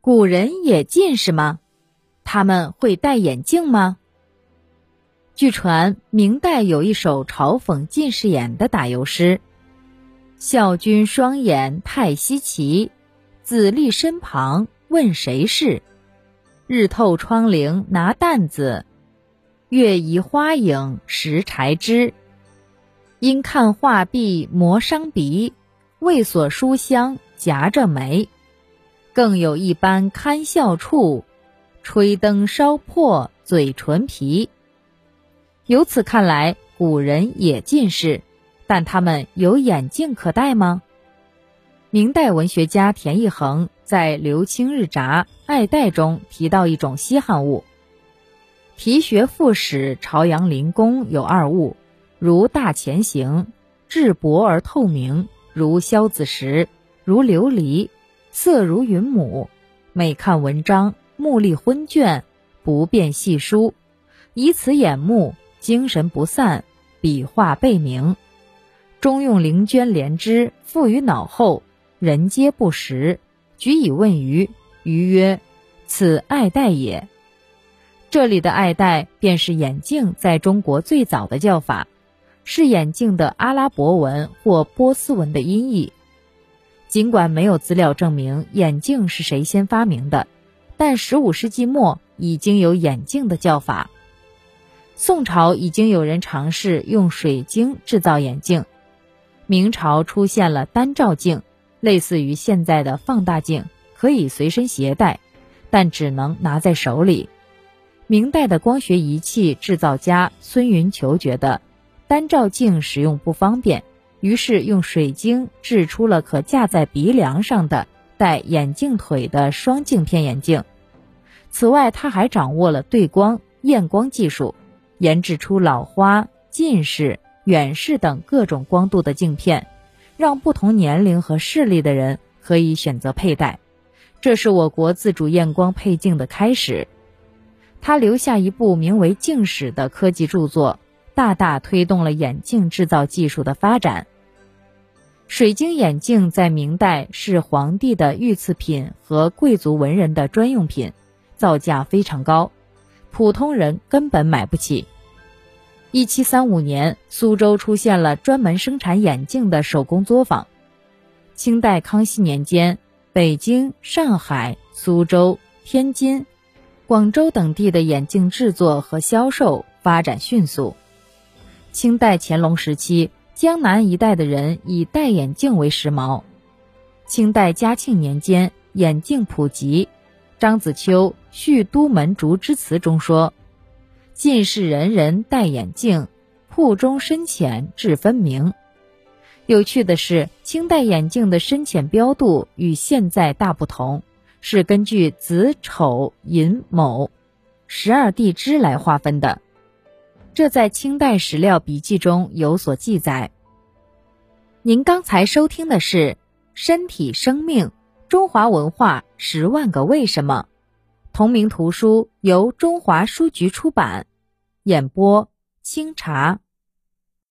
古人也近视吗？他们会戴眼镜吗？据传，明代有一首嘲讽近视眼的打油诗：“笑君双眼太稀奇，子立身旁问谁是？日透窗棂拿担子，月移花影拾柴枝。因看画壁磨伤鼻，为所书香夹着眉。更有一般堪笑处，吹灯烧破嘴唇皮。”由此看来，古人也近视，但他们有眼镜可戴吗？明代文学家田义衡在《刘清日札·爱戴》中提到一种稀罕物：题学副使朝阳林公有二物，如大前行，质薄而透明，如萧子石，如琉璃，色如云母。每看文章，目力昏倦，不便细书，以此掩目。精神不散，笔画背明，终用灵娟连枝附于脑后，人皆不识。举以问余，余曰：“此爱戴也。”这里的爱戴便是眼镜在中国最早的叫法，是眼镜的阿拉伯文或波斯文的音译。尽管没有资料证明眼镜是谁先发明的，但十五世纪末已经有眼镜的叫法。宋朝已经有人尝试用水晶制造眼镜，明朝出现了单照镜，类似于现在的放大镜，可以随身携带，但只能拿在手里。明代的光学仪器制造家孙云球觉得单照镜使用不方便，于是用水晶制出了可架在鼻梁上的带眼镜腿的双镜片眼镜。此外，他还掌握了对光、验光技术。研制出老花、近视、远视等各种光度的镜片，让不同年龄和视力的人可以选择佩戴。这是我国自主验光配镜的开始。他留下一部名为《镜史》的科技著作，大大推动了眼镜制造技术的发展。水晶眼镜在明代是皇帝的御赐品和贵族文人的专用品，造价非常高。普通人根本买不起。一七三五年，苏州出现了专门生产眼镜的手工作坊。清代康熙年间，北京、上海、苏州、天津、广州等地的眼镜制作和销售发展迅速。清代乾隆时期，江南一带的人以戴眼镜为时髦。清代嘉庆年间，眼镜普及。张子秋《续都门竹枝词》中说：“近视人人戴眼镜，铺中深浅至分明。”有趣的是，清代眼镜的深浅标度与现在大不同，是根据子丑寅卯十二地支来划分的。这在清代史料笔记中有所记载。您刚才收听的是《身体生命》。中华文化十万个为什么，同名图书由中华书局出版，演播清茶。